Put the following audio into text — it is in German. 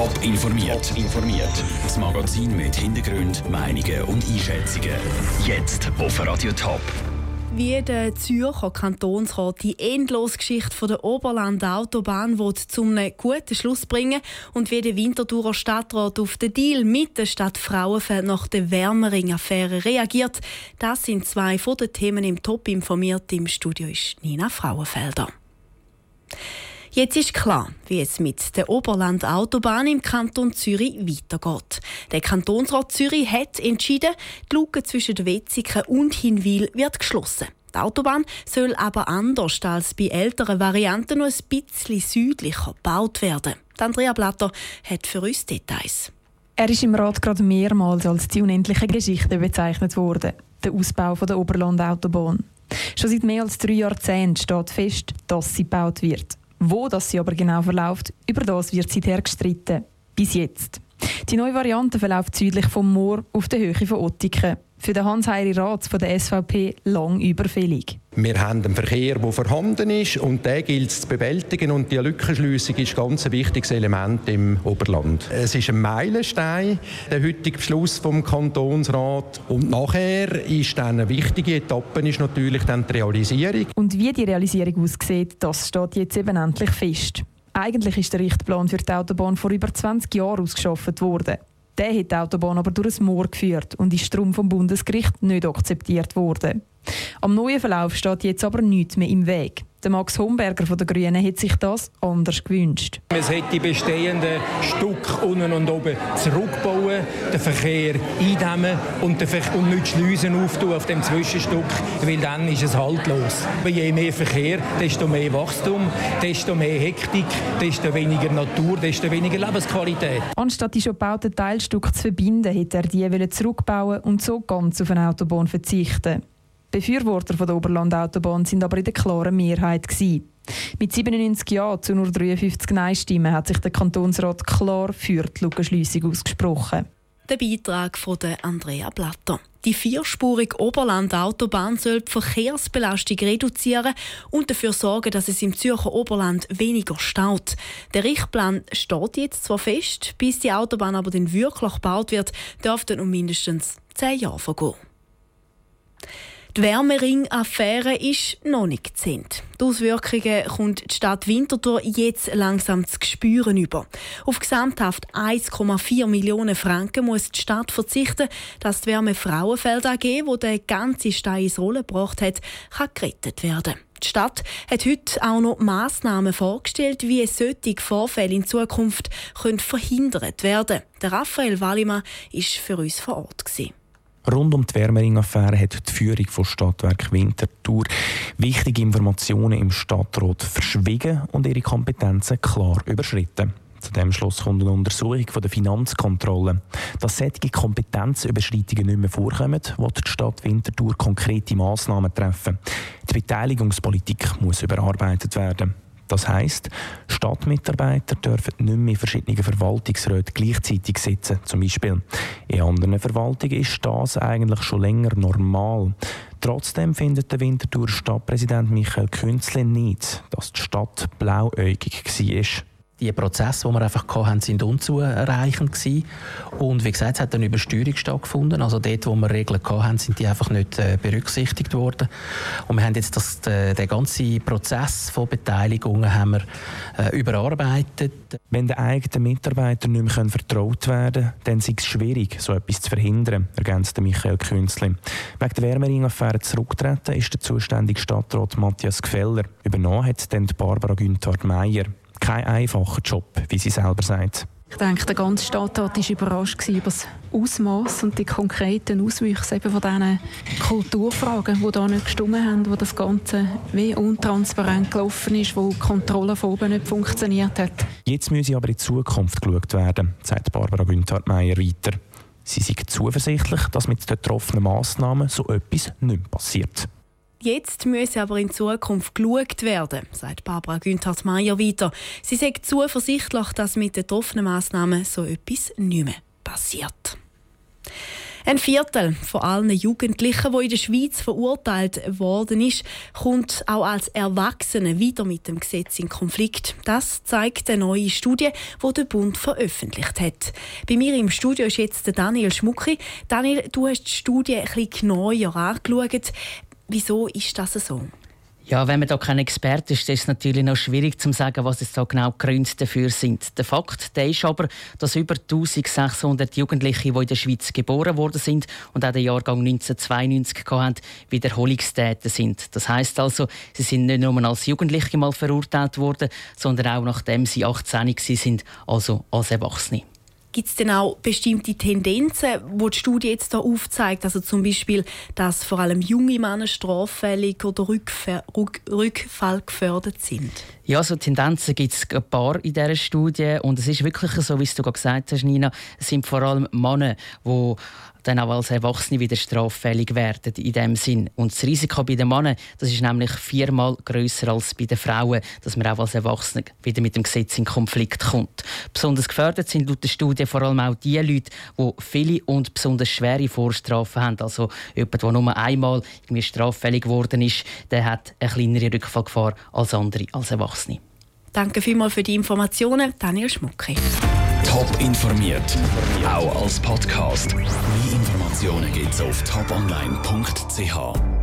Top informiert. informiert. Das Magazin mit Hintergrund, Meinungen und Einschätzungen. Jetzt auf Radio Top. Wie der Zürcher Kantonsrat die endlose Geschichte der Oberland Autobahn zu einem guten Schluss bringen und wie der Winterthurer Stadtrat auf den Deal mit der Stadt Frauenfeld nach der Wärmering-Affäre reagiert, das sind zwei von den Themen im Top informiert. Im Studio ist Nina Frauenfelder. Jetzt ist klar, wie es mit der Oberland-Autobahn im Kanton Zürich weitergeht. Der Kantonsrat Zürich hat entschieden, die Lücke zwischen Wetzigen und Hinwil wird geschlossen. Die Autobahn soll aber anders als bei älteren Varianten noch ein bisschen südlicher gebaut werden. Andrea Blatter hat für uns Details. Er ist im Rat gerade mehrmals als die unendliche Geschichte bezeichnet worden, der Ausbau der Oberland-Autobahn. Schon seit mehr als drei Jahrzehnten steht fest, dass sie gebaut wird. Wo das sie aber genau verläuft, über das wird seither gestritten. Bis jetzt. Die neue Variante verläuft südlich vom Moor auf der Höhe von Ottiken für den Hans-Heiri Ratz von der SVP lang überfällig. Wir haben einen Verkehr, der vorhanden ist und den gilt es zu bewältigen und die Lückenschliessung ist ganz ein wichtiges Element im Oberland. Es ist ein Meilenstein, der heutige Beschluss vom Kantonsrat und nachher ist dann eine wichtige Etappe ist natürlich dann die Realisierung. Und wie die Realisierung aussieht, das steht jetzt eben endlich fest. Eigentlich ist der Richtplan für die Autobahn vor über 20 Jahren ausgeschafft worden. Der hat die Autobahn aber durch ein Moor geführt und ist darum vom Bundesgericht nicht akzeptiert worden. Am neuen Verlauf steht jetzt aber nichts mehr im Weg. Der Max Homberger von den Grünen hätte sich das anders gewünscht. Es hätte die bestehenden Stück unten und oben zurückbauen, den Verkehr eindämmen und, den Ver und nicht Schleusen auftun auf dem Zwischenstück, weil dann ist es haltlos. Je mehr Verkehr, desto mehr Wachstum, desto mehr Hektik, desto weniger Natur, desto weniger Lebensqualität. Anstatt die schon gebauten Teilstücke zu verbinden, hätte er die zurückbauen und so ganz auf eine Autobahn verzichten. Befürworter von der Oberland-Autobahn sind aber in der klaren Mehrheit. Gewesen. Mit 97 Ja zu nur 53 Nein-Stimmen hat sich der Kantonsrat klar für die Lückenschliessung ausgesprochen. Der Beitrag von Andrea Blatter. Die vierspurige Oberland-Autobahn soll die Verkehrsbelastung reduzieren und dafür sorgen, dass es im Zürcher Oberland weniger staut. Der Richtplan steht jetzt zwar fest, bis die Autobahn aber dann wirklich gebaut wird, dürften um mindestens zehn Jahre vergehen. Die Wärmering-Affäre ist noch nicht zu Ende. Die Auswirkungen kommt die Stadt Winterthur jetzt langsam zu spüren über. Auf gesamthaft 1,4 Millionen Franken muss die Stadt verzichten, dass die Wärme Frauenfeld AG, wo der ganze Stein ins Rollen gebracht hat, kann gerettet werden. Die Stadt hat heute auch noch Massnahmen vorgestellt, wie solche Vorfälle in Zukunft verhindert werden können. Der Raphael Wallimann war für uns vor Ort. Gewesen. Rund um die Wärmering-Affäre hat die Führung von Stadtwerk Winterthur wichtige Informationen im Stadtrat verschwiegen und ihre Kompetenzen klar überschritten. Zu dem Schluss kommt eine Untersuchung von der Finanzkontrolle. Dass solche Kompetenzüberschreitungen nicht mehr vorkommen, wird die Stadt Winterthur konkrete Massnahmen treffen. Die Beteiligungspolitik muss überarbeitet werden. Das heisst, Stadtmitarbeiter dürfen nicht mehr in verschiedenen Verwaltungsräten gleichzeitig sitzen. Zum Beispiel. In anderen Verwaltungen ist das eigentlich schon länger normal. Trotzdem findet der Winterthur Stadtpräsident Michael Künzle nicht, dass die Stadt blauäugig war die Prozesse, die wir einfach hatten, sind unzureichend gewesen. Und wie gesagt, es hat eine Übersteuerung stattgefunden. Also dort, wo wir Regeln hatten, sind die einfach nicht äh, berücksichtigt worden. Und wir haben jetzt das, den, den ganzen Prozess von Beteiligungen haben wir, äh, überarbeitet. Wenn den eigenen Mitarbeitern nicht mehr vertraut werden können, dann ist es schwierig, so etwas zu verhindern, ergänzt Michael Künzli. Wegen der Wärmering-Affäre zurücktreten ist der zuständige Stadtrat Matthias Gfeller. Übernommen hat dann Barbara Günthard-Meyer kein einfacher Job, wie sie selber sagt. Ich denke, der ganze Stadtrat war überrascht über das Ausmaß und die konkreten Auswüchse eben von diesen Kulturfragen, die da nicht gestimmt haben, wo das Ganze wie untransparent gelaufen ist, wo die Kontrolle von oben nicht funktioniert hat. Jetzt müsse aber in die Zukunft geschaut werden, sagt Barbara Günther-Meyer weiter. Sie sind zuversichtlich, dass mit den getroffenen Massnahmen so etwas nicht passiert. Jetzt müsse aber in Zukunft geschaut werden, sagt Barbara Günther-Meyer weiter. Sie sagt zuversichtlich, dass mit den getroffenen Massnahmen so etwas nicht mehr passiert. Ein Viertel von allen Jugendlichen, die in der Schweiz verurteilt worden ist, kommt auch als Erwachsene wieder mit dem Gesetz in Konflikt. Das zeigt eine neue Studie, die der Bund veröffentlicht hat. Bei mir im Studio ist jetzt Daniel Schmucki. Daniel, du hast die Studie ein bisschen genauer angeschaut. Wieso ist das so? Ja, wenn man da kein Experte ist, ist es natürlich noch schwierig zu sagen, was es da genau Gründe dafür sind. Der Fakt der ist aber, dass über 1600 Jugendliche, die in der Schweiz geboren worden sind und auch den Jahrgang 1992 hatten, Wiederholungstäter sind. Das heißt also, sie sind nicht nur als Jugendliche mal verurteilt worden, sondern auch nachdem sie 18 sind, also als Erwachsene. Gibt es denn auch bestimmte Tendenzen, die die Studie jetzt hier aufzeigt? Also zum Beispiel, dass vor allem junge Männer straffällig oder Rückf Rückfall gefördert sind? Ja, so Tendenzen gibt es ein paar in dieser Studie. Und es ist wirklich so, wie du gesagt hast, Nina, es sind vor allem Männer, die dann auch als Erwachsene wieder straffällig werden in dem Sinn. Und das Risiko bei den Männern, das ist nämlich viermal größer als bei den Frauen, dass man auch als Erwachsene wieder mit dem Gesetz in Konflikt kommt. Besonders gefördert sind laut der Studie vor allem auch die Leute, die viele und besonders schwere Vorstrafen haben. Also jemand, der nur einmal irgendwie straffällig geworden ist, der hat eine kleinere Rückfallgefahr als andere, als Erwachsene. Danke vielmals für die Informationen, Daniel Schmucki. Top informiert, auch als Podcast. Mehr Informationen gibt's auf toponline.ch.